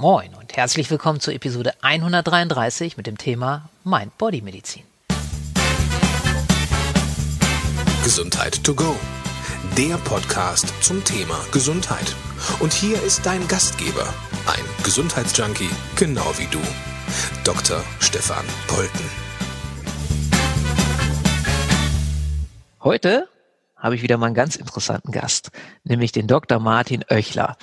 Moin und herzlich willkommen zur Episode 133 mit dem Thema Mind-Body-Medizin. Gesundheit to go. Der Podcast zum Thema Gesundheit. Und hier ist dein Gastgeber, ein Gesundheitsjunkie, genau wie du, Dr. Stefan Polten. Heute habe ich wieder mal einen ganz interessanten Gast, nämlich den Dr. Martin Oechler.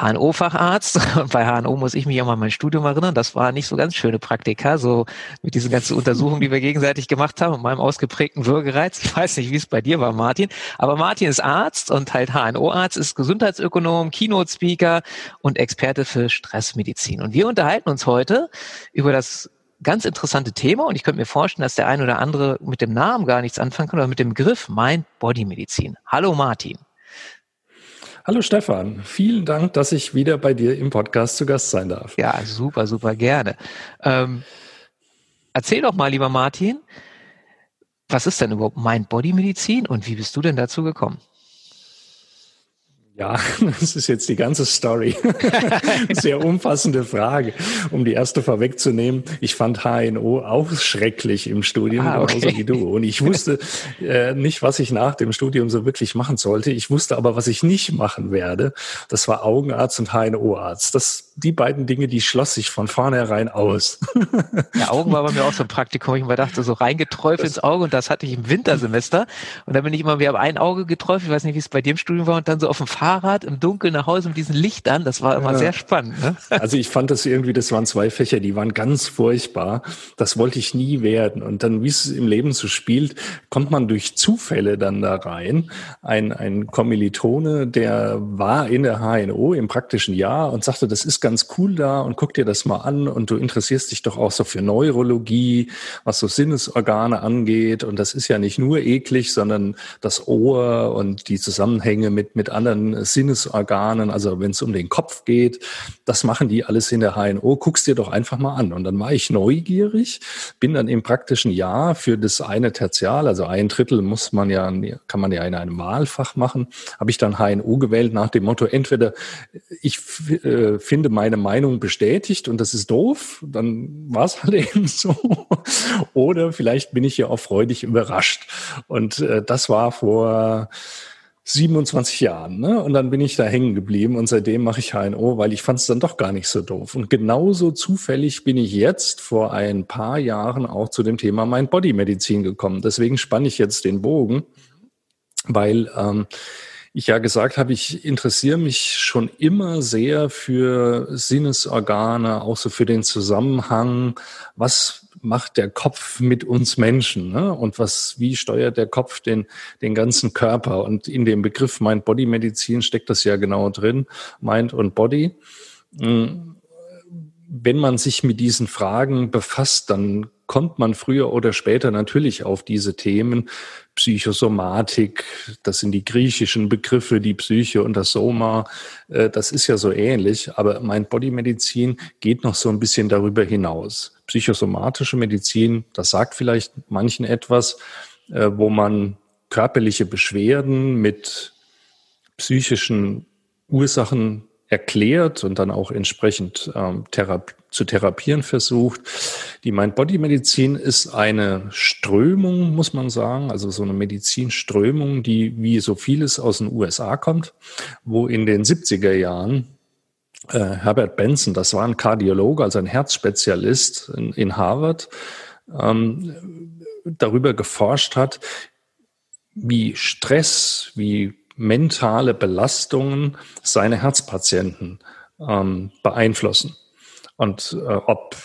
HNO-Facharzt. Und bei HNO muss ich mich auch mal an mein Studium erinnern. Das war nicht so ganz schöne Praktika, so mit diesen ganzen Untersuchungen, die wir gegenseitig gemacht haben und meinem ausgeprägten Würgereiz. Ich weiß nicht, wie es bei dir war, Martin. Aber Martin ist Arzt und halt HNO-Arzt, ist Gesundheitsökonom, Keynote-Speaker und Experte für Stressmedizin. Und wir unterhalten uns heute über das ganz interessante Thema und ich könnte mir vorstellen, dass der ein oder andere mit dem Namen gar nichts anfangen kann oder mit dem Begriff Mind-Body-Medizin. Hallo Martin. Hallo Stefan, vielen Dank, dass ich wieder bei dir im Podcast zu Gast sein darf. Ja, super, super gerne. Ähm, erzähl doch mal, lieber Martin, was ist denn überhaupt Mind-Body-Medizin und wie bist du denn dazu gekommen? Ja, das ist jetzt die ganze Story. Sehr umfassende Frage. Um die erste vorwegzunehmen, ich fand HNO auch schrecklich im Studium, ah, okay. genauso wie du. Und ich wusste äh, nicht, was ich nach dem Studium so wirklich machen sollte. Ich wusste aber, was ich nicht machen werde. Das war Augenarzt und HNO-Arzt. Das, die beiden Dinge, die schloss sich von vornherein aus. Ja, Augen war bei mir auch so ein Praktikum. Ich mir dachte, so reingeträufelt ins Auge und das hatte ich im Wintersemester. Und dann bin ich immer, wir haben ein Auge geträufelt, ich weiß nicht, wie es bei dir im Studium war, und dann so auf dem Fahrrad Fahrrad im Dunkeln nach Hause mit diesen Lichtern. Das war immer ja. sehr spannend. Ne? Also ich fand das irgendwie, das waren zwei Fächer, die waren ganz furchtbar. Das wollte ich nie werden. Und dann, wie es im Leben so spielt, kommt man durch Zufälle dann da rein. Ein, ein Kommilitone, der war in der HNO im praktischen Jahr und sagte, das ist ganz cool da und guck dir das mal an und du interessierst dich doch auch so für Neurologie, was so Sinnesorgane angeht. Und das ist ja nicht nur eklig, sondern das Ohr und die Zusammenhänge mit, mit anderen Sinnesorganen, also wenn es um den Kopf geht, das machen die alles in der HNO. Guck's dir doch einfach mal an. Und dann war ich neugierig, bin dann im praktischen Jahr für das eine Tertial, also ein Drittel muss man ja, kann man ja in einem Wahlfach machen, habe ich dann HNO gewählt nach dem Motto, entweder ich äh, finde meine Meinung bestätigt und das ist doof, dann war es halt eben so, oder vielleicht bin ich ja auch freudig überrascht. Und äh, das war vor 27 Jahren. Ne? Und dann bin ich da hängen geblieben und seitdem mache ich HNO, weil ich fand es dann doch gar nicht so doof. Und genauso zufällig bin ich jetzt vor ein paar Jahren auch zu dem Thema Mind-Body-Medizin gekommen. Deswegen spanne ich jetzt den Bogen, weil ähm, ich ja gesagt habe, ich interessiere mich schon immer sehr für Sinnesorgane, auch so für den Zusammenhang, was macht der Kopf mit uns Menschen? Ne? Und was, wie steuert der Kopf den, den ganzen Körper? Und in dem Begriff Mind-Body-Medizin steckt das ja genau drin, Mind und Body. Hm, wenn man sich mit diesen Fragen befasst, dann kommt man früher oder später natürlich auf diese Themen. Psychosomatik, das sind die griechischen Begriffe, die Psyche und das Soma, äh, das ist ja so ähnlich, aber Mind-Body-Medizin geht noch so ein bisschen darüber hinaus psychosomatische Medizin, das sagt vielleicht manchen etwas, äh, wo man körperliche Beschwerden mit psychischen Ursachen erklärt und dann auch entsprechend ähm, Therapi zu therapieren versucht. Die Mind-Body-Medizin ist eine Strömung, muss man sagen, also so eine Medizinströmung, die wie so vieles aus den USA kommt, wo in den 70er Jahren äh, Herbert Benson, das war ein Kardiologe, also ein Herzspezialist in, in Harvard, ähm, darüber geforscht hat, wie Stress, wie mentale Belastungen seine Herzpatienten ähm, beeinflussen. Und äh, ob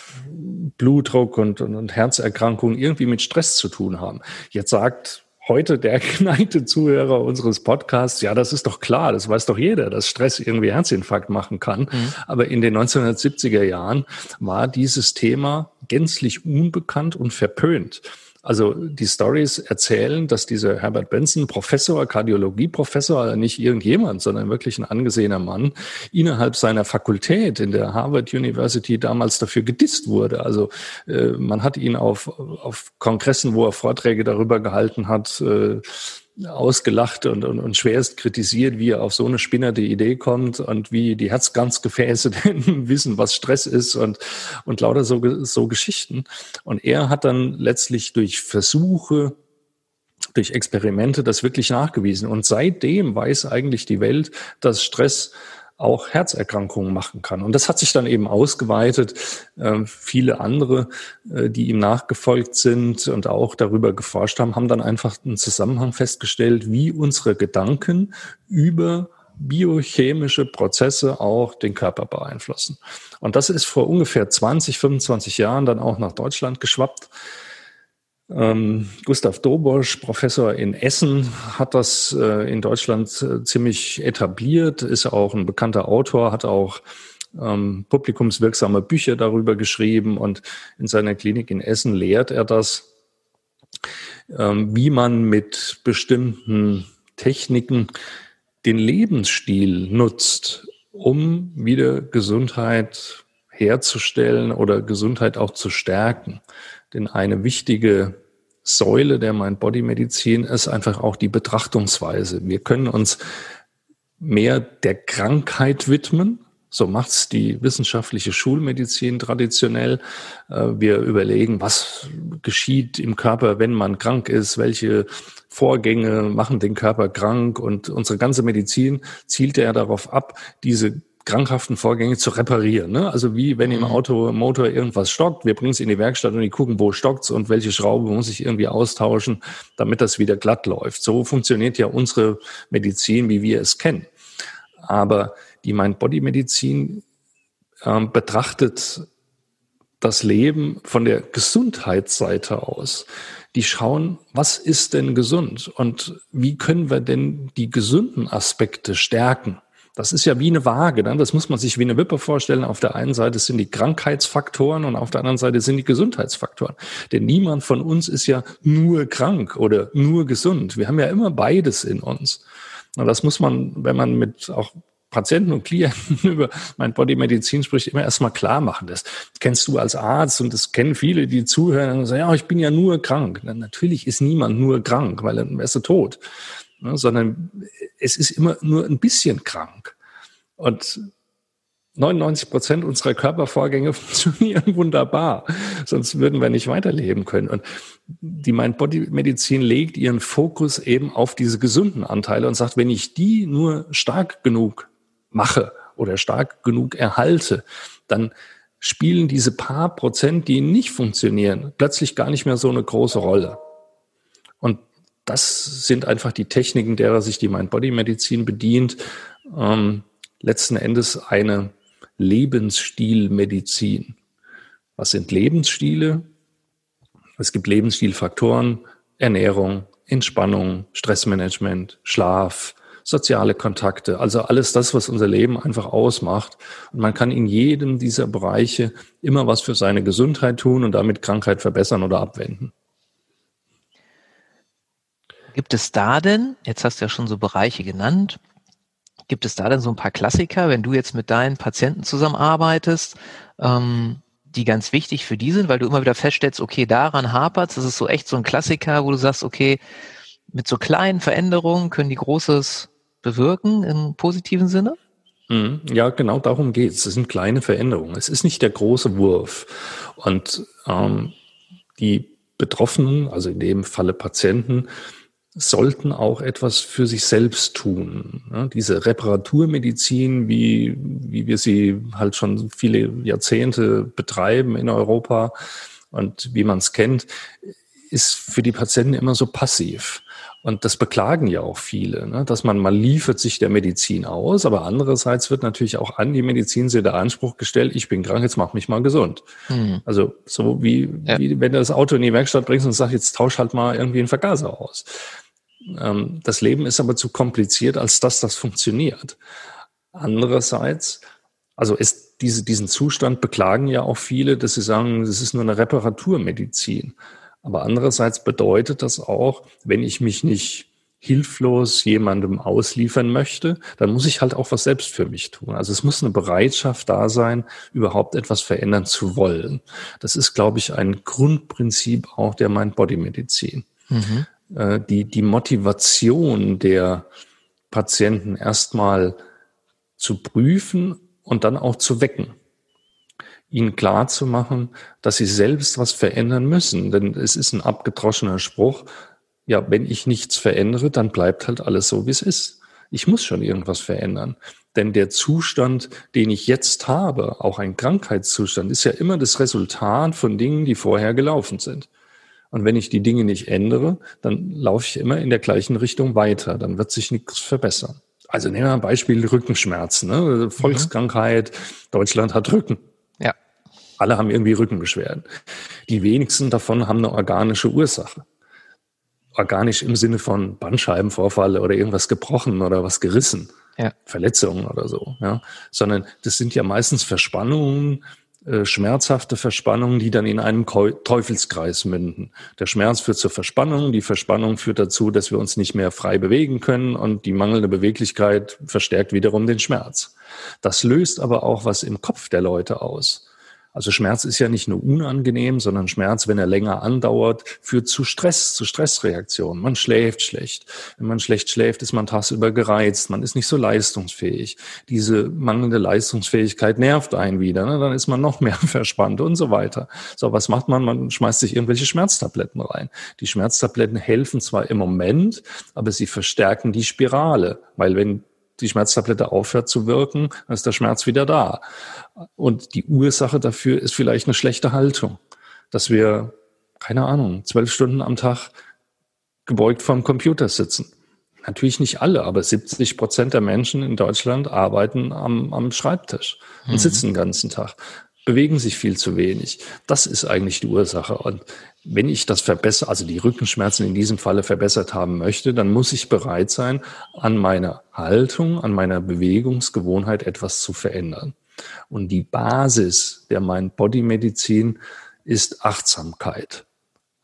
Blutdruck und, und, und Herzerkrankungen irgendwie mit Stress zu tun haben. Jetzt sagt heute der geneigte Zuhörer unseres Podcasts, ja, das ist doch klar, das weiß doch jeder, dass Stress irgendwie Herzinfarkt machen kann. Mhm. Aber in den 1970er Jahren war dieses Thema gänzlich unbekannt und verpönt. Also die Stories erzählen, dass dieser Herbert Benson, Professor, Kardiologie-Professor, also nicht irgendjemand, sondern wirklich ein angesehener Mann, innerhalb seiner Fakultät in der Harvard University damals dafür gedisst wurde. Also äh, man hat ihn auf, auf Kongressen, wo er Vorträge darüber gehalten hat, äh, ausgelacht und, und, und schwerst kritisiert, wie er auf so eine spinnerte Idee kommt und wie die Herzgangefäße denn wissen, was Stress ist und, und lauter so, so Geschichten. Und er hat dann letztlich durch Versuche, durch Experimente das wirklich nachgewiesen. Und seitdem weiß eigentlich die Welt, dass Stress auch Herzerkrankungen machen kann. Und das hat sich dann eben ausgeweitet. Äh, viele andere, äh, die ihm nachgefolgt sind und auch darüber geforscht haben, haben dann einfach einen Zusammenhang festgestellt, wie unsere Gedanken über biochemische Prozesse auch den Körper beeinflussen. Und das ist vor ungefähr 20, 25 Jahren dann auch nach Deutschland geschwappt. Ähm, Gustav Dobosch, Professor in Essen, hat das äh, in Deutschland äh, ziemlich etabliert, ist auch ein bekannter Autor, hat auch ähm, publikumswirksame Bücher darüber geschrieben und in seiner Klinik in Essen lehrt er das, ähm, wie man mit bestimmten Techniken den Lebensstil nutzt, um wieder Gesundheit herzustellen oder Gesundheit auch zu stärken. Denn eine wichtige Säule der Mind-Body-Medizin ist einfach auch die Betrachtungsweise. Wir können uns mehr der Krankheit widmen. So macht's die wissenschaftliche Schulmedizin traditionell. Äh, wir überlegen, was geschieht im Körper, wenn man krank ist, welche Vorgänge machen den Körper krank und unsere ganze Medizin zielt ja darauf ab, diese krankhaften Vorgänge zu reparieren. Ne? Also wie wenn im mhm. Auto im Motor irgendwas stockt, wir bringen es in die Werkstatt und die gucken, wo stockt's und welche Schraube muss ich irgendwie austauschen, damit das wieder glatt läuft. So funktioniert ja unsere Medizin, wie wir es kennen. Aber die Mind-Body-Medizin ähm, betrachtet das Leben von der Gesundheitsseite aus. Die schauen, was ist denn gesund und wie können wir denn die gesunden Aspekte stärken? Das ist ja wie eine Waage. Ne? Das muss man sich wie eine Wippe vorstellen. Auf der einen Seite sind die Krankheitsfaktoren und auf der anderen Seite sind die Gesundheitsfaktoren. Denn niemand von uns ist ja nur krank oder nur gesund. Wir haben ja immer beides in uns. Und das muss man, wenn man mit auch Patienten und Klienten über mein Bodymedizin spricht, immer erstmal klar machen. Das kennst du als Arzt und das kennen viele, die zuhören und sagen, ja, ich bin ja nur krank. Na, natürlich ist niemand nur krank, weil dann wärst du tot ne, sondern es ist immer nur ein bisschen krank. Und 99 Prozent unserer Körpervorgänge funktionieren wunderbar, sonst würden wir nicht weiterleben können. Und die Mind-Body-Medizin legt ihren Fokus eben auf diese gesunden Anteile und sagt, wenn ich die nur stark genug mache oder stark genug erhalte, dann spielen diese paar Prozent, die nicht funktionieren, plötzlich gar nicht mehr so eine große Rolle. Das sind einfach die Techniken, derer sich die Mind-Body-Medizin bedient. Ähm, letzten Endes eine Lebensstilmedizin. Was sind Lebensstile? Es gibt Lebensstilfaktoren, Ernährung, Entspannung, Stressmanagement, Schlaf, soziale Kontakte, also alles das, was unser Leben einfach ausmacht. Und man kann in jedem dieser Bereiche immer was für seine Gesundheit tun und damit Krankheit verbessern oder abwenden. Gibt es da denn, jetzt hast du ja schon so Bereiche genannt, gibt es da denn so ein paar Klassiker, wenn du jetzt mit deinen Patienten zusammenarbeitest, ähm, die ganz wichtig für die sind, weil du immer wieder feststellst, okay, daran hapert das ist so echt so ein Klassiker, wo du sagst, okay, mit so kleinen Veränderungen können die Großes bewirken im positiven Sinne? Mhm. Ja, genau darum geht es. Es sind kleine Veränderungen. Es ist nicht der große Wurf. Und ähm, die Betroffenen, also in dem Falle Patienten, sollten auch etwas für sich selbst tun. Ja, diese Reparaturmedizin, wie, wie wir sie halt schon viele Jahrzehnte betreiben in Europa und wie man es kennt, ist für die Patienten immer so passiv. Und das beklagen ja auch viele, ne? dass man mal liefert sich der Medizin aus, aber andererseits wird natürlich auch an die Medizin sehr der Anspruch gestellt, ich bin krank, jetzt mach mich mal gesund. Mhm. Also so wie, ja. wie wenn du das Auto in die Werkstatt bringst und sagst, jetzt tausch halt mal irgendwie einen Vergaser aus. Ähm, das Leben ist aber zu kompliziert, als dass das funktioniert. Andererseits, also ist diese, diesen Zustand beklagen ja auch viele, dass sie sagen, es ist nur eine Reparaturmedizin. Aber andererseits bedeutet das auch, wenn ich mich nicht hilflos jemandem ausliefern möchte, dann muss ich halt auch was selbst für mich tun. Also es muss eine Bereitschaft da sein, überhaupt etwas verändern zu wollen. Das ist, glaube ich, ein Grundprinzip auch der Mind-Body-Medizin. Mhm äh, die, die Motivation der Patienten erstmal zu prüfen und dann auch zu wecken. Ihnen klar zu machen, dass sie selbst was verändern müssen. Denn es ist ein abgedroschener Spruch. Ja, wenn ich nichts verändere, dann bleibt halt alles so, wie es ist. Ich muss schon irgendwas verändern. Denn der Zustand, den ich jetzt habe, auch ein Krankheitszustand, ist ja immer das Resultat von Dingen, die vorher gelaufen sind. Und wenn ich die Dinge nicht ändere, dann laufe ich immer in der gleichen Richtung weiter. Dann wird sich nichts verbessern. Also nehmen wir ein Beispiel Rückenschmerzen. Ne? Volkskrankheit, mhm. Deutschland hat Rücken. Ja. Alle haben irgendwie Rückenbeschwerden. Die wenigsten davon haben eine organische Ursache. Organisch im Sinne von Bandscheibenvorfall oder irgendwas gebrochen oder was gerissen ja. Verletzungen oder so, ja, sondern das sind ja meistens Verspannungen, äh, schmerzhafte Verspannungen, die dann in einem Teufelskreis münden. Der Schmerz führt zur Verspannung, die Verspannung führt dazu, dass wir uns nicht mehr frei bewegen können und die mangelnde Beweglichkeit verstärkt wiederum den Schmerz. Das löst aber auch was im Kopf der Leute aus. Also Schmerz ist ja nicht nur unangenehm, sondern Schmerz, wenn er länger andauert, führt zu Stress, zu Stressreaktionen. Man schläft schlecht. Wenn man schlecht schläft, ist man tagsüber gereizt. Man ist nicht so leistungsfähig. Diese mangelnde Leistungsfähigkeit nervt einen wieder. Ne? Dann ist man noch mehr verspannt und so weiter. So, was macht man? Man schmeißt sich irgendwelche Schmerztabletten rein. Die Schmerztabletten helfen zwar im Moment, aber sie verstärken die Spirale. Weil wenn die Schmerztablette aufhört zu wirken, dann ist der Schmerz wieder da. Und die Ursache dafür ist vielleicht eine schlechte Haltung, dass wir, keine Ahnung, zwölf Stunden am Tag gebeugt vorm Computer sitzen. Natürlich nicht alle, aber 70 Prozent der Menschen in Deutschland arbeiten am, am Schreibtisch und mhm. sitzen den ganzen Tag bewegen sich viel zu wenig. Das ist eigentlich die Ursache. Und wenn ich das verbessere, also die Rückenschmerzen in diesem Falle verbessert haben möchte, dann muss ich bereit sein, an meiner Haltung, an meiner Bewegungsgewohnheit etwas zu verändern. Und die Basis der Mind-Body-Medizin ist Achtsamkeit.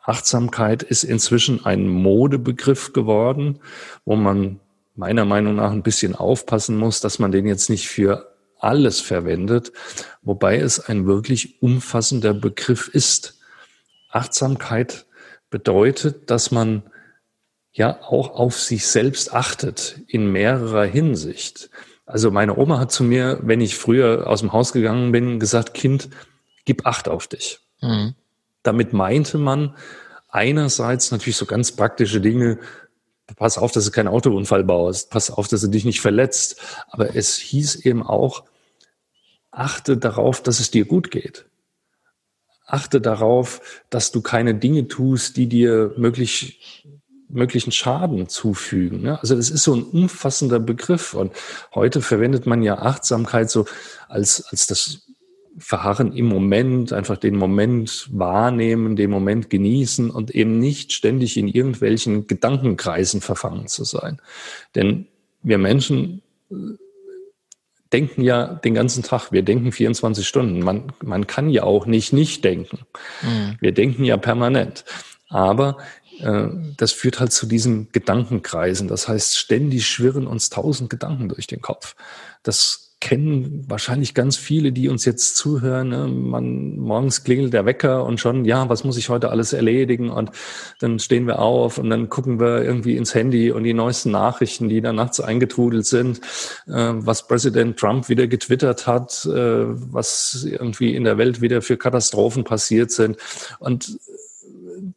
Achtsamkeit ist inzwischen ein Modebegriff geworden, wo man meiner Meinung nach ein bisschen aufpassen muss, dass man den jetzt nicht für alles verwendet, wobei es ein wirklich umfassender Begriff ist. Achtsamkeit bedeutet, dass man ja auch auf sich selbst achtet in mehrerer Hinsicht. Also meine Oma hat zu mir, wenn ich früher aus dem Haus gegangen bin, gesagt, Kind, gib Acht auf dich. Mhm. Damit meinte man einerseits natürlich so ganz praktische Dinge, pass auf, dass du keinen Autounfall baust, pass auf, dass du dich nicht verletzt. Aber es hieß eben auch, achte darauf, dass es dir gut geht. Achte darauf, dass du keine Dinge tust, die dir möglich, möglichen Schaden zufügen. Ne? Also das ist so ein umfassender Begriff. Und heute verwendet man ja Achtsamkeit so als, als das verharren im Moment, einfach den Moment wahrnehmen, den Moment genießen und eben nicht ständig in irgendwelchen Gedankenkreisen verfangen zu sein. Denn wir Menschen äh, denken ja den ganzen Tag. Wir denken 24 Stunden. Man, man kann ja auch nicht nicht denken. Mhm. Wir denken ja permanent. Aber äh, das führt halt zu diesen Gedankenkreisen. Das heißt, ständig schwirren uns tausend Gedanken durch den Kopf. Das kennen wahrscheinlich ganz viele, die uns jetzt zuhören. Ne? Man, morgens klingelt der Wecker und schon, ja, was muss ich heute alles erledigen? Und dann stehen wir auf und dann gucken wir irgendwie ins Handy und die neuesten Nachrichten, die da nachts eingetrudelt sind, äh, was Präsident Trump wieder getwittert hat, äh, was irgendwie in der Welt wieder für Katastrophen passiert sind. Und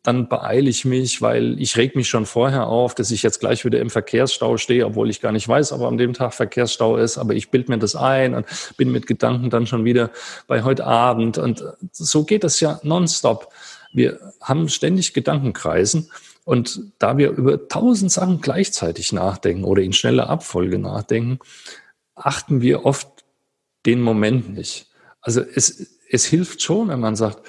dann beeile ich mich, weil ich reg mich schon vorher auf, dass ich jetzt gleich wieder im Verkehrsstau stehe, obwohl ich gar nicht weiß, ob an dem Tag Verkehrsstau ist, aber ich bild mir das ein und bin mit Gedanken dann schon wieder bei heute Abend. Und so geht es ja nonstop. Wir haben ständig Gedankenkreisen. Und da wir über tausend Sachen gleichzeitig nachdenken oder in schneller Abfolge nachdenken, achten wir oft den Moment nicht. Also es, es hilft schon, wenn man sagt,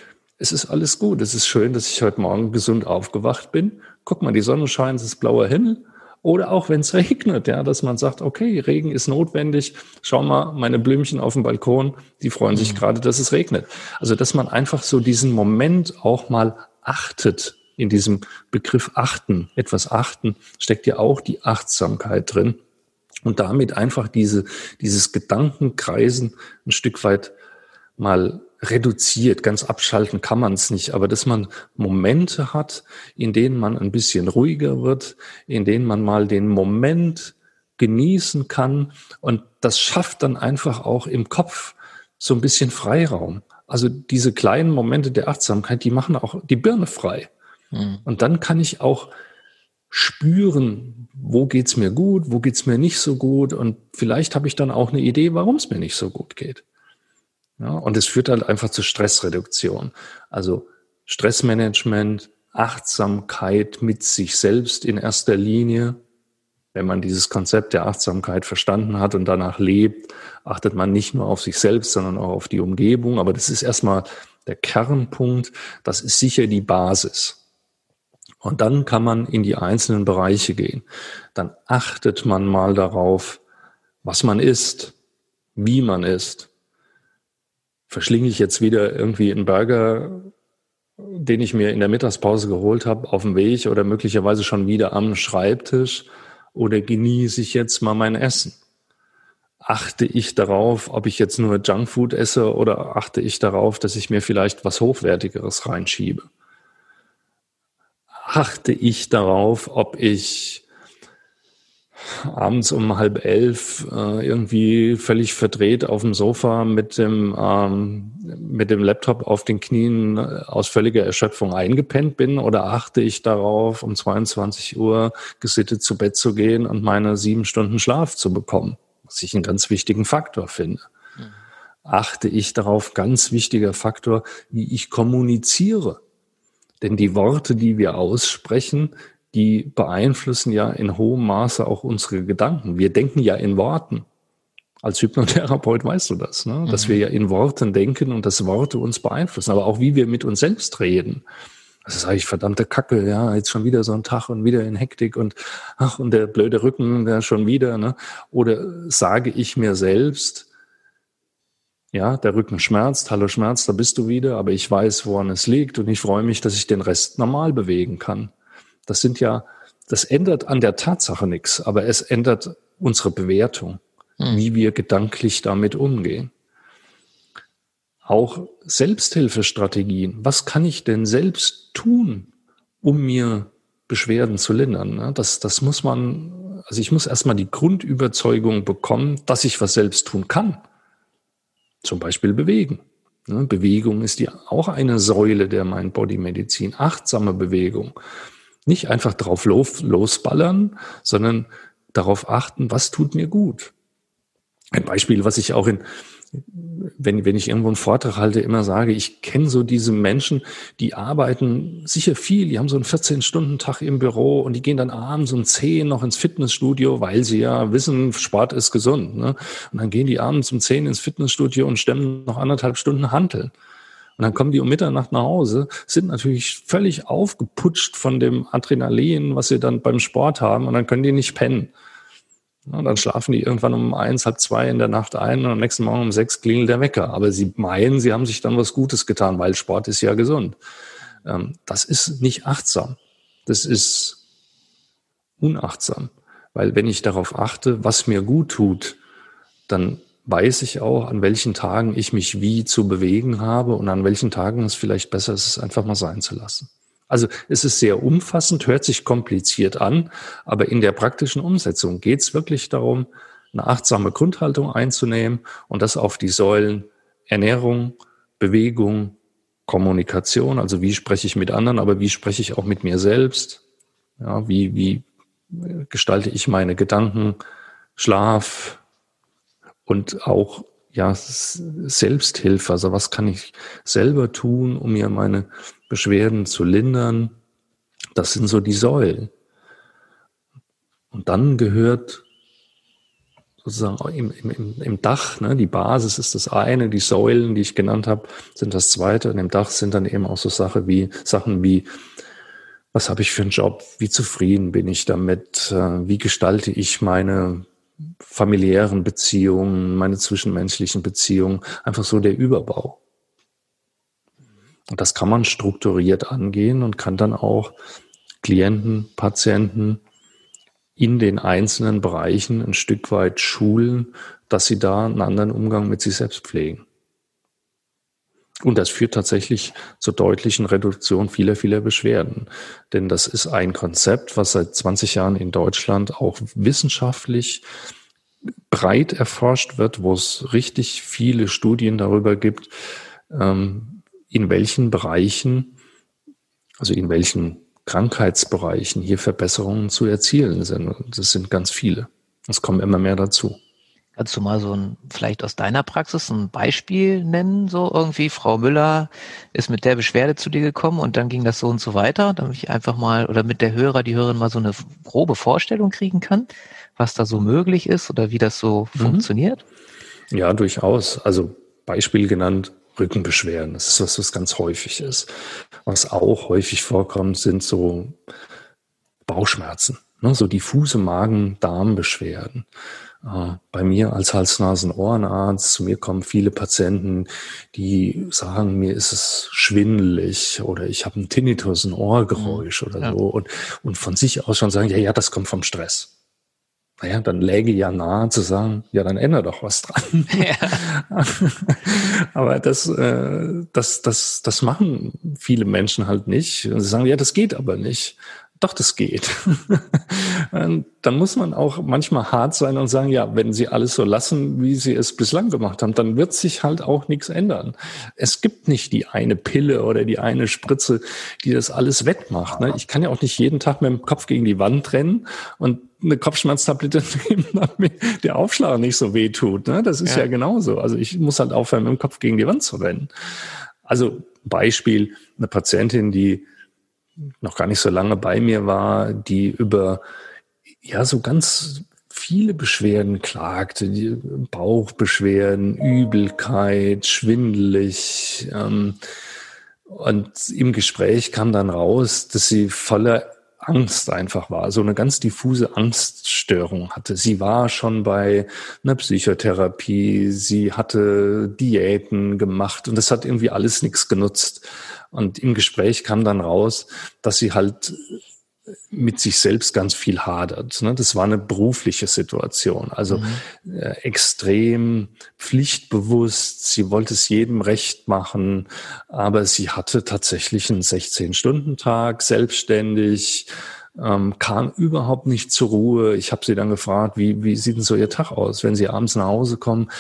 es ist alles gut. Es ist schön, dass ich heute Morgen gesund aufgewacht bin. Guck mal, die Sonne scheint, es ist blauer Himmel. Oder auch wenn es regnet, ja, dass man sagt, okay, Regen ist notwendig. Schau mal, meine Blümchen auf dem Balkon, die freuen sich mhm. gerade, dass es regnet. Also, dass man einfach so diesen Moment auch mal achtet. In diesem Begriff achten, etwas achten, steckt ja auch die Achtsamkeit drin. Und damit einfach diese, dieses Gedankenkreisen ein Stück weit mal reduziert, ganz abschalten kann man es nicht, aber dass man Momente hat, in denen man ein bisschen ruhiger wird, in denen man mal den Moment genießen kann und das schafft dann einfach auch im Kopf so ein bisschen Freiraum. Also diese kleinen Momente der Achtsamkeit, die machen auch die Birne frei. Mhm. Und dann kann ich auch spüren, wo geht's mir gut, wo geht's mir nicht so gut und vielleicht habe ich dann auch eine Idee, warum es mir nicht so gut geht. Ja, und es führt halt einfach zu Stressreduktion. Also Stressmanagement, Achtsamkeit mit sich selbst in erster Linie. Wenn man dieses Konzept der Achtsamkeit verstanden hat und danach lebt, achtet man nicht nur auf sich selbst, sondern auch auf die Umgebung. Aber das ist erstmal der Kernpunkt. Das ist sicher die Basis. Und dann kann man in die einzelnen Bereiche gehen. Dann achtet man mal darauf, was man isst, wie man isst. Verschlinge ich jetzt wieder irgendwie einen Burger, den ich mir in der Mittagspause geholt habe, auf dem Weg oder möglicherweise schon wieder am Schreibtisch oder genieße ich jetzt mal mein Essen? Achte ich darauf, ob ich jetzt nur Junkfood esse oder achte ich darauf, dass ich mir vielleicht was Hochwertigeres reinschiebe? achte ich darauf, ob ich abends um halb elf äh, irgendwie völlig verdreht auf dem Sofa mit dem, ähm, mit dem Laptop auf den Knien äh, aus völliger Erschöpfung eingepennt bin oder achte ich darauf, um 22 Uhr gesittet zu Bett zu gehen und meine sieben Stunden Schlaf zu bekommen, was ich einen ganz wichtigen Faktor finde. Mhm. Achte ich darauf, ganz wichtiger Faktor, wie ich kommuniziere. Denn die Worte, die wir aussprechen, die beeinflussen ja in hohem Maße auch unsere Gedanken. Wir denken ja in Worten. Als Hypnotherapeut weißt du das, ne? dass mhm. wir ja in Worten denken und dass Worte uns beeinflussen, aber auch wie wir mit uns selbst reden. Das ist eigentlich verdammte Kacke, ja, jetzt schon wieder so ein Tag und wieder in Hektik und ach, und der blöde Rücken, der schon wieder, ne? Oder sage ich mir selbst, ja, der Rücken schmerzt, hallo Schmerz, da bist du wieder, aber ich weiß, woran es liegt und ich freue mich, dass ich den Rest normal bewegen kann. Das sind ja, das ändert an der Tatsache nichts, aber es ändert unsere Bewertung, mhm. wie wir gedanklich damit umgehen. Auch Selbsthilfestrategien. Was kann ich denn selbst tun, um mir Beschwerden zu lindern? Ne? Das, das muss man, also ich muss erstmal die Grundüberzeugung bekommen, dass ich was selbst tun kann. Zum Beispiel bewegen. Ne, Bewegung ist ja auch eine Säule der Mind-Body-Medizin. Achtsame Bewegung. Nicht einfach drauf losballern, sondern darauf achten, was tut mir gut. Ein Beispiel, was ich auch in, wenn, wenn ich irgendwo einen Vortrag halte, immer sage, ich kenne so diese Menschen, die arbeiten sicher viel, die haben so einen 14-Stunden-Tag im Büro und die gehen dann abends um 10 noch ins Fitnessstudio, weil sie ja wissen, Sport ist gesund. Ne? Und dann gehen die abends um 10 ins Fitnessstudio und stemmen noch anderthalb Stunden Hanteln. Und dann kommen die um Mitternacht nach Hause, sind natürlich völlig aufgeputscht von dem Adrenalin, was sie dann beim Sport haben, und dann können die nicht pennen. Und dann schlafen die irgendwann um eins, halb zwei in der Nacht ein und am nächsten Morgen um sechs klingelt der Wecker. Aber sie meinen, sie haben sich dann was Gutes getan, weil Sport ist ja gesund. Ähm, das ist nicht achtsam. Das ist unachtsam. Weil wenn ich darauf achte, was mir gut tut, dann weiß ich auch, an welchen Tagen ich mich wie zu bewegen habe und an welchen Tagen es vielleicht besser ist, es einfach mal sein zu lassen. Also es ist sehr umfassend, hört sich kompliziert an, aber in der praktischen Umsetzung geht es wirklich darum, eine achtsame Grundhaltung einzunehmen und das auf die Säulen Ernährung, Bewegung, Kommunikation, also wie spreche ich mit anderen, aber wie spreche ich auch mit mir selbst, ja, wie, wie gestalte ich meine Gedanken, Schlaf und auch ja, Selbsthilfe, also was kann ich selber tun, um mir meine Beschwerden zu lindern. Das sind so die Säulen. Und dann gehört sozusagen im, im, im Dach, ne, die Basis ist das eine, die Säulen, die ich genannt habe, sind das zweite. Und im Dach sind dann eben auch so Sachen wie, Sachen wie, was habe ich für einen Job, wie zufrieden bin ich damit, äh, wie gestalte ich meine familiären Beziehungen, meine zwischenmenschlichen Beziehungen, einfach so der Überbau. Und das kann man strukturiert angehen und kann dann auch Klienten, Patienten in den einzelnen Bereichen ein Stück weit schulen, dass sie da einen anderen Umgang mit sich selbst pflegen. Und das führt tatsächlich zur deutlichen Reduktion vieler, vieler Beschwerden. Denn das ist ein Konzept, was seit 20 Jahren in Deutschland auch wissenschaftlich breit erforscht wird, wo es richtig viele Studien darüber gibt, ähm, in welchen Bereichen, also in welchen Krankheitsbereichen hier Verbesserungen zu erzielen sind. Und das sind ganz viele. Es kommen immer mehr dazu. Kannst du mal so ein, vielleicht aus deiner Praxis ein Beispiel nennen, so irgendwie, Frau Müller ist mit der Beschwerde zu dir gekommen und dann ging das so und so weiter, damit ich einfach mal, oder mit der Hörer, die Hörerin mal so eine grobe Vorstellung kriegen kann, was da so möglich ist oder wie das so mhm. funktioniert? Ja, durchaus. Also Beispiel genannt, Rückenbeschwerden. Das ist was, was ganz häufig ist. Was auch häufig vorkommt, sind so Bauchschmerzen, ne? so diffuse Magen-Darm-Beschwerden. Äh, bei mir als Hals-Nasen-Ohrenarzt, zu mir kommen viele Patienten, die sagen, mir ist es schwindelig oder ich habe einen Tinnitus, ein Ohrgeräusch mhm. oder ja. so und, und von sich aus schon sagen, ja, ja, das kommt vom Stress. Naja, dann läge ja nahe zu sagen, ja, dann ändere doch was dran. Ja. aber das, äh, das, das, das machen viele Menschen halt nicht. Und sie sagen, ja, das geht aber nicht doch, das geht. dann muss man auch manchmal hart sein und sagen, ja, wenn Sie alles so lassen, wie Sie es bislang gemacht haben, dann wird sich halt auch nichts ändern. Es gibt nicht die eine Pille oder die eine Spritze, die das alles wettmacht. Ne? Ich kann ja auch nicht jeden Tag mit dem Kopf gegen die Wand rennen und eine Kopfschmerztablette nehmen, damit der Aufschlag nicht so weh tut. Ne? Das ist ja. ja genauso. Also ich muss halt aufhören, mit dem Kopf gegen die Wand zu rennen. Also Beispiel, eine Patientin, die noch gar nicht so lange bei mir war, die über ja so ganz viele Beschwerden klagte, Bauchbeschwerden, Übelkeit, schwindelig. Ähm, und im Gespräch kam dann raus, dass sie voller Angst einfach war, so eine ganz diffuse Angststörung hatte. Sie war schon bei einer Psychotherapie, sie hatte Diäten gemacht und das hat irgendwie alles nichts genutzt. Und im Gespräch kam dann raus, dass sie halt mit sich selbst ganz viel hadert. Ne? Das war eine berufliche Situation, also mhm. äh, extrem pflichtbewusst. Sie wollte es jedem recht machen, aber sie hatte tatsächlich einen 16-Stunden-Tag, selbstständig, ähm, kam überhaupt nicht zur Ruhe. Ich habe sie dann gefragt, wie, wie sieht denn so ihr Tag aus, wenn sie abends nach Hause kommen?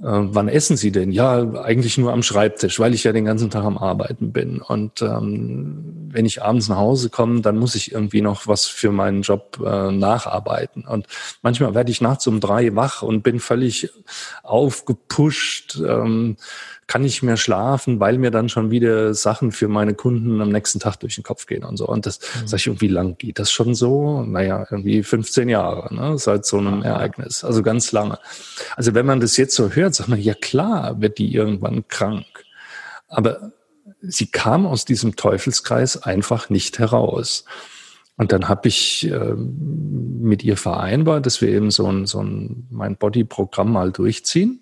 Äh, wann essen Sie denn? Ja, eigentlich nur am Schreibtisch, weil ich ja den ganzen Tag am Arbeiten bin. Und ähm, wenn ich abends nach Hause komme, dann muss ich irgendwie noch was für meinen Job äh, nacharbeiten. Und manchmal werde ich nachts um drei wach und bin völlig aufgepusht. Ähm, kann nicht mehr schlafen, weil mir dann schon wieder Sachen für meine Kunden am nächsten Tag durch den Kopf gehen und so. Und das mhm. sag ich, wie lang geht das schon so? Naja, irgendwie 15 Jahre, ne? seit so einem Ereignis. Also ganz lange. Also wenn man das jetzt so hört, sagt man, ja klar, wird die irgendwann krank. Aber sie kam aus diesem Teufelskreis einfach nicht heraus. Und dann habe ich äh, mit ihr vereinbart, dass wir eben so ein, so ein mein Body-Programm mal durchziehen.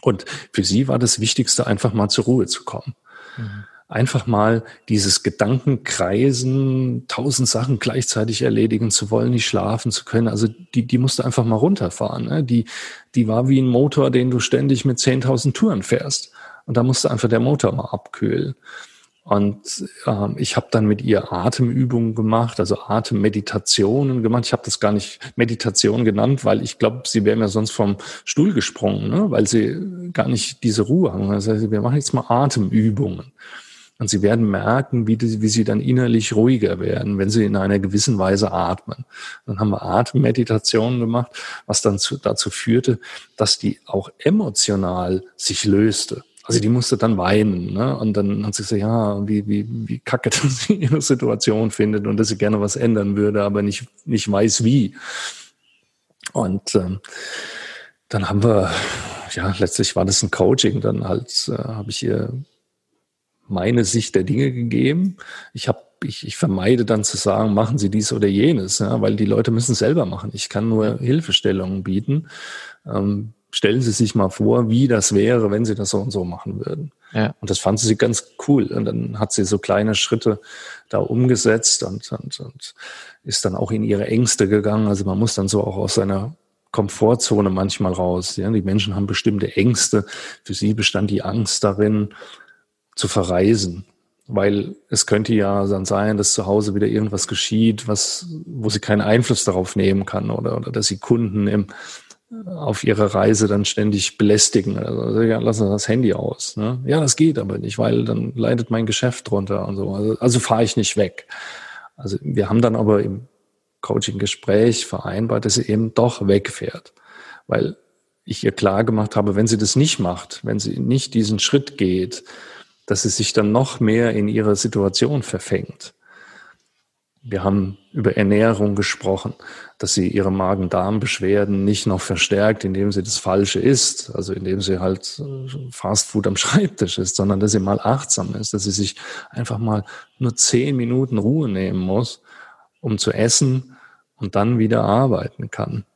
Und für sie war das Wichtigste, einfach mal zur Ruhe zu kommen. Mhm. Einfach mal dieses Gedankenkreisen, tausend Sachen gleichzeitig erledigen zu wollen, nicht schlafen zu können. Also die, die musste einfach mal runterfahren. Ne? Die, die war wie ein Motor, den du ständig mit 10.000 Touren fährst. Und da musste einfach der Motor mal abkühlen. Und ähm, ich habe dann mit ihr Atemübungen gemacht, also Atemmeditationen gemacht. Ich habe das gar nicht Meditation genannt, weil ich glaube, sie wäre mir sonst vom Stuhl gesprungen, ne? weil sie gar nicht diese Ruhe haben. Heißt, wir machen jetzt mal Atemübungen. Und sie werden merken, wie, die, wie sie dann innerlich ruhiger werden, wenn sie in einer gewissen Weise atmen. Dann haben wir Atemmeditationen gemacht, was dann zu, dazu führte, dass die auch emotional sich löste. Also die musste dann weinen, ne? Und dann hat sie gesagt, ja, wie, wie, wie kacke, dass sie ihre Situation findet und dass sie gerne was ändern würde, aber nicht, nicht weiß wie. Und ähm, dann haben wir, ja, letztlich war das ein Coaching, dann halt äh, habe ich ihr meine Sicht der Dinge gegeben. Ich habe ich, ich vermeide dann zu sagen, machen Sie dies oder jenes, ja, weil die Leute müssen selber machen. Ich kann nur Hilfestellungen bieten. Ähm, stellen Sie sich mal vor, wie das wäre, wenn Sie das so und so machen würden. Ja. Und das fand sie ganz cool. Und dann hat sie so kleine Schritte da umgesetzt und, und, und ist dann auch in ihre Ängste gegangen. Also man muss dann so auch aus seiner Komfortzone manchmal raus. Ja, die Menschen haben bestimmte Ängste. Für sie bestand die Angst darin, zu verreisen, weil es könnte ja dann sein, dass zu Hause wieder irgendwas geschieht, was, wo sie keinen Einfluss darauf nehmen kann oder, oder dass sie Kunden im, auf ihrer Reise dann ständig belästigen. Also ja, lassen Sie das Handy aus. Ne? Ja, das geht aber nicht, weil dann leidet mein Geschäft drunter und so. Also, also fahre ich nicht weg. Also wir haben dann aber im Coaching-Gespräch vereinbart, dass sie eben doch wegfährt, weil ich ihr klar gemacht habe, wenn sie das nicht macht, wenn sie nicht diesen Schritt geht, dass sie sich dann noch mehr in ihrer Situation verfängt. Wir haben über Ernährung gesprochen, dass sie ihre Magen-Darm-Beschwerden nicht noch verstärkt, indem sie das Falsche isst, also indem sie halt äh, Fastfood am Schreibtisch ist, sondern dass sie mal achtsam ist, dass sie sich einfach mal nur zehn Minuten Ruhe nehmen muss, um zu essen und dann wieder arbeiten kann.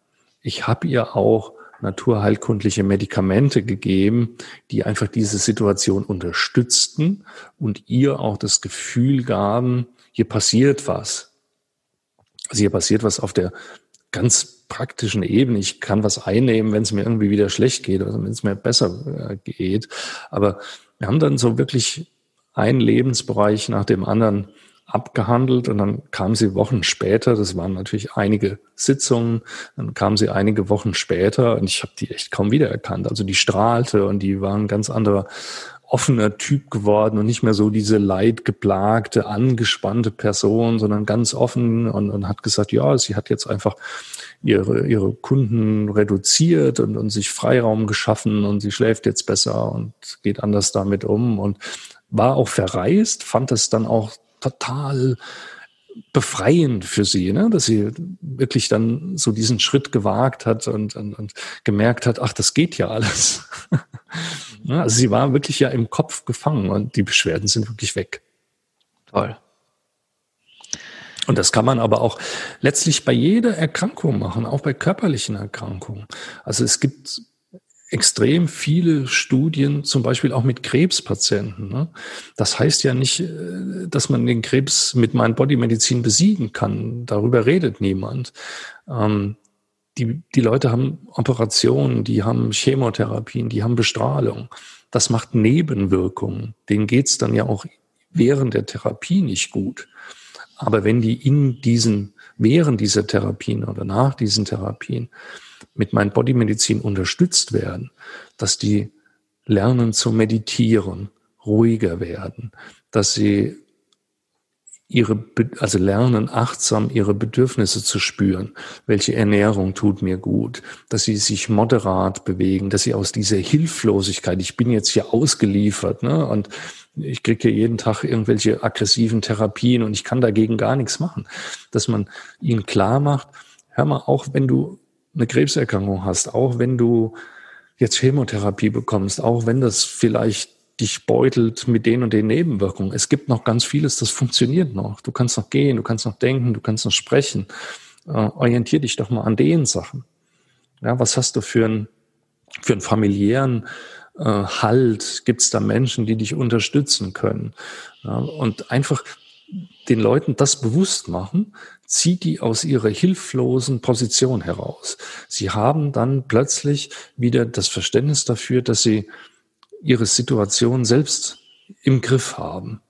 Ich habe ihr auch naturheilkundliche Medikamente gegeben, die einfach diese Situation unterstützten und ihr auch das Gefühl gaben, hier passiert was. Also hier passiert was auf der ganz praktischen Ebene. Ich kann was einnehmen, wenn es mir irgendwie wieder schlecht geht oder wenn es mir besser äh, geht. Aber wir haben dann so wirklich einen Lebensbereich nach dem anderen abgehandelt und dann kam sie Wochen später, das waren natürlich einige Sitzungen, dann kam sie einige Wochen später und ich habe die echt kaum wiedererkannt. Also die strahlte und die war ein ganz anderer offener Typ geworden und nicht mehr so diese leidgeplagte, angespannte Person, sondern ganz offen und, und hat gesagt, ja, sie hat jetzt einfach ihre, ihre Kunden reduziert und, und sich Freiraum geschaffen und sie schläft jetzt besser und geht anders damit um und war auch verreist, fand es dann auch total befreiend für sie, ne? dass sie wirklich dann so diesen Schritt gewagt hat und, und, und gemerkt hat, ach, das geht ja alles. also sie war wirklich ja im Kopf gefangen und die Beschwerden sind wirklich weg. Toll. Und das kann man aber auch letztlich bei jeder Erkrankung machen, auch bei körperlichen Erkrankungen. Also es gibt extrem viele Studien, zum Beispiel auch mit Krebspatienten. Ne? Das heißt ja nicht, äh, dass man den Krebs mit Mind-Body-Medizin besiegen kann. Darüber redet niemand. Ähm, die, die Leute haben Operationen, die haben Chemotherapien, die haben Bestrahlung. Das macht Nebenwirkungen. Denen geht's dann ja auch während der Therapie nicht gut. Aber wenn die in diesen, während dieser Therapien oder nach diesen Therapien mit meinen Bodymedizin unterstützt werden, dass die lernen zu meditieren, ruhiger werden, dass sie ihre, also lernen achtsam ihre Bedürfnisse zu spüren. Welche Ernährung tut mir gut? Dass sie sich moderat bewegen, dass sie aus dieser Hilflosigkeit, ich bin jetzt hier ausgeliefert, ne, und ich kriege hier jeden Tag irgendwelche aggressiven Therapien und ich kann dagegen gar nichts machen. Dass man ihnen klar macht, hör mal, auch wenn du eine Krebserkrankung hast, auch wenn du jetzt Chemotherapie bekommst, auch wenn das vielleicht dich beutelt mit den und den Nebenwirkungen. Es gibt noch ganz vieles, das funktioniert noch. Du kannst noch gehen, du kannst noch denken, du kannst noch sprechen. Äh, orientier dich doch mal an den Sachen. Ja, was hast du für einen, für einen familiären äh, Halt? Gibt es da Menschen, die dich unterstützen können? Ja, und einfach den Leuten das bewusst machen, zieht die aus ihrer hilflosen Position heraus. Sie haben dann plötzlich wieder das Verständnis dafür, dass sie ihre Situation selbst im Griff haben.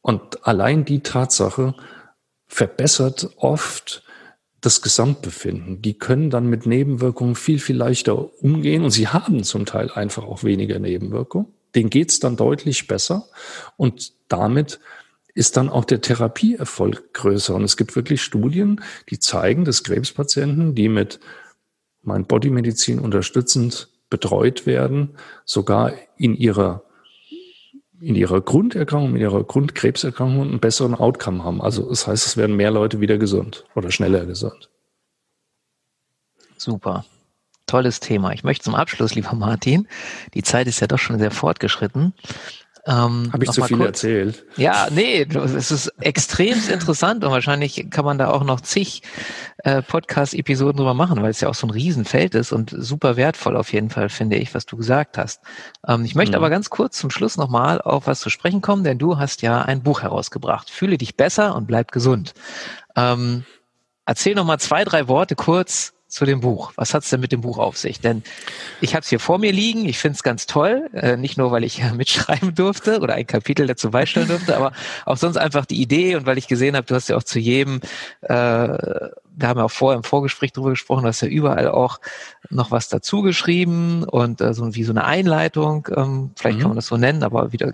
Und allein die Tatsache verbessert oft das Gesamtbefinden. Die können dann mit Nebenwirkungen viel, viel leichter umgehen und sie haben zum Teil einfach auch weniger Nebenwirkungen. Denen geht's dann deutlich besser und damit ist dann auch der Therapieerfolg größer. Und es gibt wirklich Studien, die zeigen, dass Krebspatienten, die mit mein Bodymedizin unterstützend betreut werden, sogar in ihrer in ihrer Grunderkrankung, in ihrer Grundkrebserkrankung einen besseren Outcome haben. Also das heißt, es werden mehr Leute wieder gesund oder schneller gesund. Super. Tolles Thema. Ich möchte zum Abschluss, lieber Martin, die Zeit ist ja doch schon sehr fortgeschritten, ähm, Habe ich zu viel kurz. erzählt? Ja, nee, es ist extrem interessant und wahrscheinlich kann man da auch noch zig äh, Podcast-Episoden drüber machen, weil es ja auch so ein Riesenfeld ist und super wertvoll auf jeden Fall, finde ich, was du gesagt hast. Ähm, ich möchte mhm. aber ganz kurz zum Schluss nochmal auf was zu sprechen kommen, denn du hast ja ein Buch herausgebracht. Fühle dich besser und bleib gesund. Ähm, erzähl nochmal zwei, drei Worte kurz zu dem Buch. Was hat's denn mit dem Buch auf sich? Denn ich habe es hier vor mir liegen. Ich finde es ganz toll, äh, nicht nur weil ich ja mitschreiben durfte oder ein Kapitel dazu beisteuern durfte, aber auch sonst einfach die Idee und weil ich gesehen habe, du hast ja auch zu jedem, äh, wir haben ja auch vorher im Vorgespräch drüber gesprochen, du hast ja überall auch noch was dazu geschrieben und äh, so wie so eine Einleitung. Ähm, vielleicht mhm. kann man das so nennen, aber wieder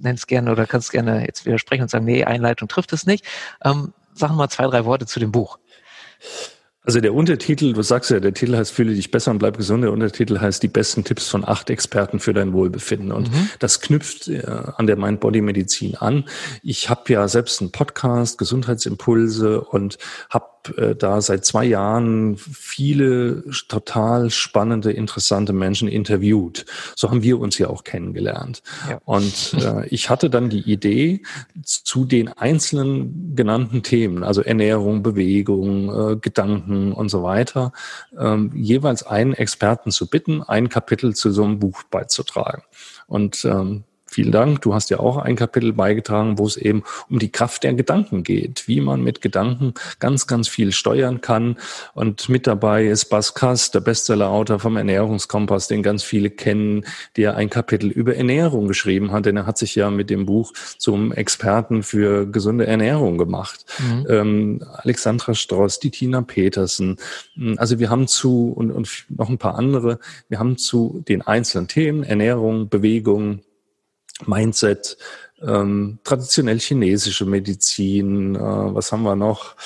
nenn's gerne oder kannst gerne jetzt widersprechen und sagen, nee, Einleitung trifft es nicht. Ähm, sag mal zwei, drei Worte zu dem Buch. Also der Untertitel, du sagst ja, der Titel heißt Fühle dich besser und bleib gesund. Der Untertitel heißt Die besten Tipps von acht Experten für dein Wohlbefinden. Und mhm. das knüpft äh, an der Mind-Body-Medizin an. Ich habe ja selbst einen Podcast, Gesundheitsimpulse und habe äh, da seit zwei Jahren viele total spannende, interessante Menschen interviewt. So haben wir uns ja auch kennengelernt. Ja. Und äh, ich hatte dann die Idee, zu den einzelnen genannten Themen, also Ernährung, Bewegung, äh, Gedanken und so weiter, ähm, jeweils einen Experten zu bitten, ein Kapitel zu so einem Buch beizutragen. Und ähm, Vielen Dank. Du hast ja auch ein Kapitel beigetragen, wo es eben um die Kraft der Gedanken geht, wie man mit Gedanken ganz, ganz viel steuern kann. Und mit dabei ist Bas Kass, der Bestsellerautor vom Ernährungskompass, den ganz viele kennen, der ein Kapitel über Ernährung geschrieben hat, denn er hat sich ja mit dem Buch zum Experten für gesunde Ernährung gemacht. Mhm. Ähm, Alexandra Strauss, die Tina Petersen. Also wir haben zu, und, und noch ein paar andere, wir haben zu den einzelnen Themen, Ernährung, Bewegung, Mindset, ähm, traditionell chinesische Medizin, äh, was haben wir noch?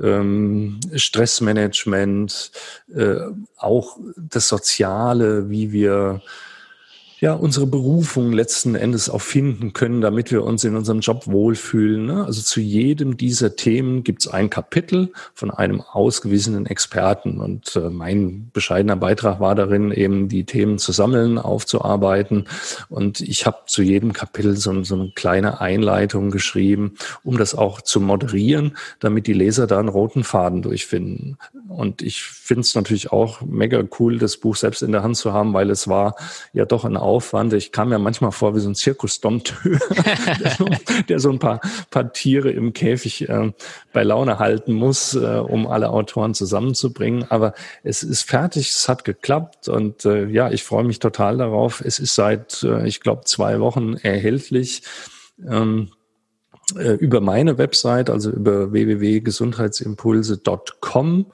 Ähm, Stressmanagement, äh, auch das Soziale, wie wir ja, unsere Berufung letzten Endes auch finden können, damit wir uns in unserem Job wohlfühlen. Ne? Also zu jedem dieser Themen gibt es ein Kapitel von einem ausgewiesenen Experten. Und äh, mein bescheidener Beitrag war darin, eben die Themen zu sammeln, aufzuarbeiten. Und ich habe zu jedem Kapitel so, so eine kleine Einleitung geschrieben, um das auch zu moderieren, damit die Leser da einen roten Faden durchfinden. Und ich finde es natürlich auch mega cool, das Buch selbst in der Hand zu haben, weil es war ja doch ein Aufwand. Ich kam mir manchmal vor wie so ein Zirkusdompteur, der, so, der so ein paar, paar Tiere im Käfig äh, bei Laune halten muss, äh, um alle Autoren zusammenzubringen. Aber es ist fertig, es hat geklappt und äh, ja, ich freue mich total darauf. Es ist seit, äh, ich glaube, zwei Wochen erhältlich. Ähm, äh, über meine Website, also über www.gesundheitsimpulse.com.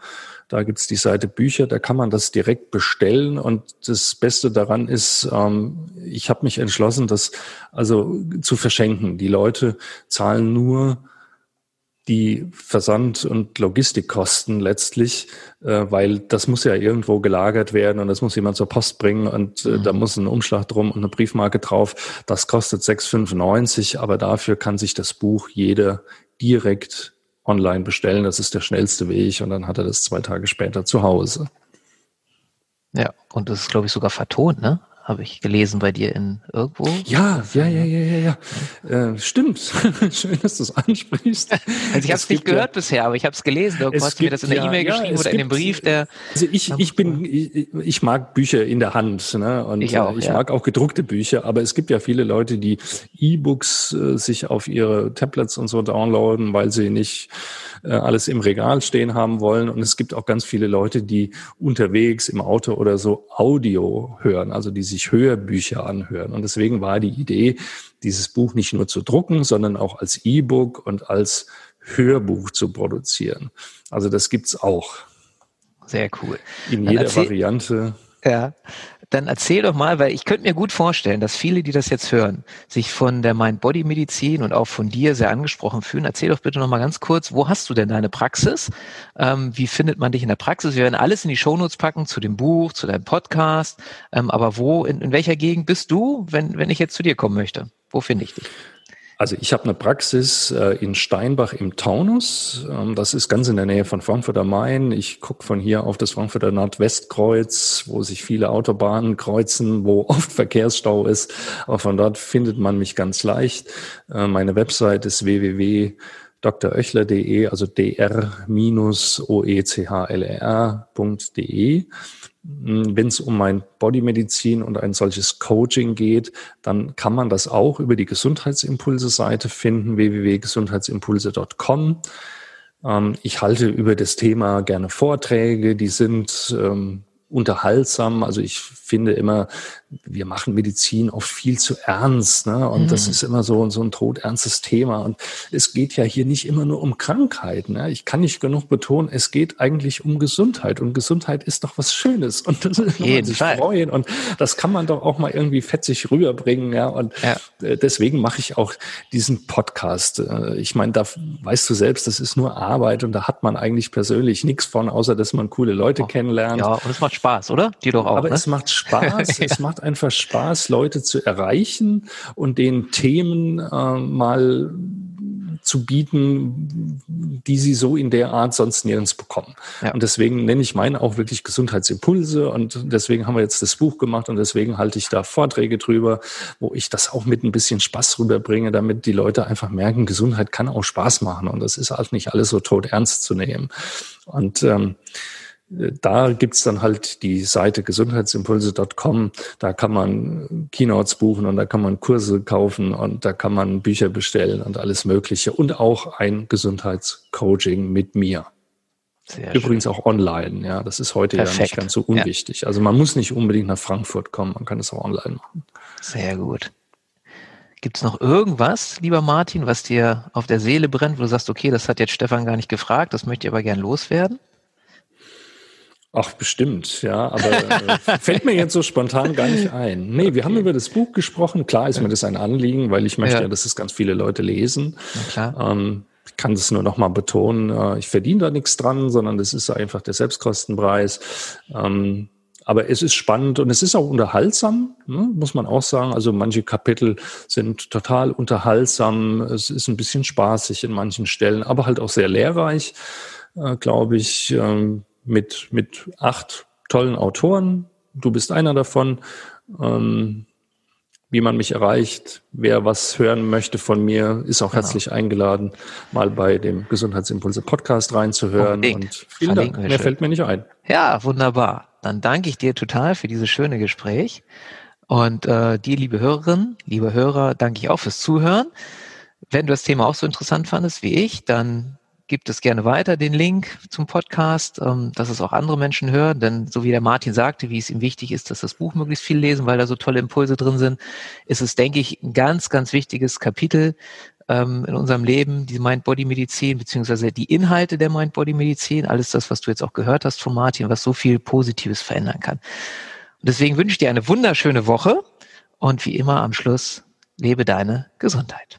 Da gibt's die Seite Bücher, da kann man das direkt bestellen. Und das Beste daran ist, ähm, ich habe mich entschlossen, das also zu verschenken. Die Leute zahlen nur die Versand- und Logistikkosten letztlich, äh, weil das muss ja irgendwo gelagert werden und das muss jemand zur Post bringen und äh, mhm. da muss ein Umschlag drum und eine Briefmarke drauf. Das kostet 6,95, aber dafür kann sich das Buch jeder direkt online bestellen. Das ist der schnellste Weg und dann hat er das zwei Tage später zu Hause. Ja, und das ist, glaube ich, sogar vertont, ne? Habe ich gelesen bei dir in irgendwo. Ja, ja, ja, ja, ja, ja. Äh, stimmt. Schön, dass du es ansprichst. Also ich habe es nicht gehört ja, bisher, aber ich habe es gelesen. Du hast gibt, mir das in der ja, E-Mail geschrieben oder gibt, in dem Brief, der. Also ich, ich bin, ich, ich mag Bücher in der Hand, ne? Und ich, auch, ich mag auch gedruckte Bücher, aber es gibt ja viele Leute, die E-Books äh, sich auf ihre Tablets und so downloaden, weil sie nicht äh, alles im Regal stehen haben wollen. Und es gibt auch ganz viele Leute, die unterwegs im Auto oder so Audio hören, also die sich Hörbücher anhören. Und deswegen war die Idee, dieses Buch nicht nur zu drucken, sondern auch als E-Book und als Hörbuch zu produzieren. Also das gibt's auch. Sehr cool. In jeder Variante. Ja, dann erzähl doch mal, weil ich könnte mir gut vorstellen, dass viele, die das jetzt hören, sich von der Mind-Body-Medizin und auch von dir sehr angesprochen fühlen. Erzähl doch bitte noch mal ganz kurz, wo hast du denn deine Praxis? Ähm, wie findet man dich in der Praxis? Wir werden alles in die Shownotes packen zu dem Buch, zu deinem Podcast. Ähm, aber wo, in, in welcher Gegend bist du, wenn, wenn ich jetzt zu dir kommen möchte? Wo finde ich dich? Also ich habe eine Praxis äh, in Steinbach im Taunus. Ähm, das ist ganz in der Nähe von Frankfurt am Main. Ich gucke von hier auf das Frankfurter Nordwestkreuz, wo sich viele Autobahnen kreuzen, wo oft Verkehrsstau ist. Aber von dort findet man mich ganz leicht. Äh, meine Website ist www dröchler.de, also dr-oechlr.de. Hm, Wenn es um mein Bodymedizin und ein solches Coaching geht, dann kann man das auch über die Gesundheitsimpulse-Seite finden, www.gesundheitsimpulse.com. Ähm, ich halte über das Thema gerne Vorträge, die sind ähm, unterhaltsam. Also ich finde immer, wir machen Medizin oft viel zu ernst. Ne? Und mhm. das ist immer so, so ein todernstes Thema. Und es geht ja hier nicht immer nur um Krankheiten. Ne? Ich kann nicht genug betonen, es geht eigentlich um Gesundheit. Und Gesundheit ist doch was Schönes. Und das kann man sich Fall. freuen. Und das kann man doch auch mal irgendwie fetzig rüberbringen. Ja? Und ja. Äh, deswegen mache ich auch diesen Podcast. Äh, ich meine, da weißt du selbst, das ist nur Arbeit und da hat man eigentlich persönlich nichts von, außer dass man coole Leute oh. kennenlernt. Ja, und es macht Spaß, oder? Die doch auch. Aber ne? es macht Spaß. es macht einfach Spaß, Leute zu erreichen und den Themen äh, mal zu bieten, die sie so in der Art sonst nirgends bekommen. Ja. Und deswegen nenne ich meinen auch wirklich Gesundheitsimpulse und deswegen haben wir jetzt das Buch gemacht und deswegen halte ich da Vorträge drüber, wo ich das auch mit ein bisschen Spaß rüberbringe, damit die Leute einfach merken, Gesundheit kann auch Spaß machen und das ist halt nicht alles so tot ernst zu nehmen. Und ähm, da gibt's dann halt die Seite gesundheitsimpulse.com. Da kann man Keynotes buchen und da kann man Kurse kaufen und da kann man Bücher bestellen und alles Mögliche und auch ein Gesundheitscoaching mit mir. Sehr Übrigens schön. auch online, ja. Das ist heute Perfekt. ja nicht ganz so unwichtig. Ja. Also man muss nicht unbedingt nach Frankfurt kommen, man kann es auch online machen. Sehr gut. Gibt es noch irgendwas, lieber Martin, was dir auf der Seele brennt, wo du sagst, okay, das hat jetzt Stefan gar nicht gefragt, das möchte ich aber gern loswerden? Ach, bestimmt, ja, aber äh, fällt mir jetzt so spontan gar nicht ein. Nee, okay. wir haben über das Buch gesprochen. Klar ist mir das ein Anliegen, weil ich möchte ja, ja dass es ganz viele Leute lesen. Na klar. Ähm, ich kann das nur nochmal betonen. Äh, ich verdiene da nichts dran, sondern das ist einfach der Selbstkostenpreis. Ähm, aber es ist spannend und es ist auch unterhaltsam, ne, muss man auch sagen. Also manche Kapitel sind total unterhaltsam. Es ist ein bisschen spaßig in manchen Stellen, aber halt auch sehr lehrreich, äh, glaube ich. Ähm, mit, mit acht tollen Autoren. Du bist einer davon. Ähm, wie man mich erreicht, wer was hören möchte von mir, ist auch genau. herzlich eingeladen, mal bei dem Gesundheitsimpulse Podcast reinzuhören. Unbedingt. Und vielen Dank. Mehr schön. fällt mir nicht ein. Ja, wunderbar. Dann danke ich dir total für dieses schöne Gespräch. Und äh, dir, liebe Hörerinnen, liebe Hörer, danke ich auch fürs Zuhören. Wenn du das Thema auch so interessant fandest wie ich, dann gibt es gerne weiter den Link zum Podcast, ähm, dass es auch andere Menschen hören. Denn so wie der Martin sagte, wie es ihm wichtig ist, dass das Buch möglichst viel lesen, weil da so tolle Impulse drin sind, ist es, denke ich, ein ganz, ganz wichtiges Kapitel ähm, in unserem Leben, die Mind-Body-Medizin, beziehungsweise die Inhalte der Mind-Body-Medizin, alles das, was du jetzt auch gehört hast von Martin, was so viel Positives verändern kann. Und deswegen wünsche ich dir eine wunderschöne Woche und wie immer am Schluss, lebe deine Gesundheit.